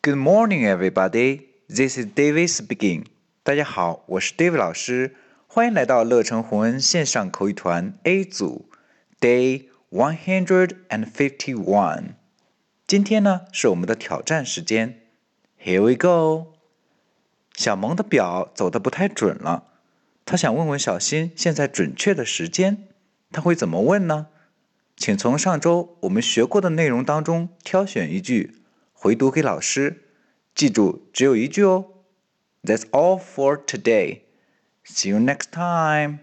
Good morning, everybody. This is David speaking. 大家好，我是 David 老师，欢迎来到乐成宏恩线上口语团 A 组 Day One Hundred and Fifty One。今天呢是我们的挑战时间，Here we go。小萌的表走的不太准了，他想问问小新现在准确的时间，他会怎么问呢？请从上周我们学过的内容当中挑选一句，回读给老师。记住，只有一句哦。That's all for today. See you next time.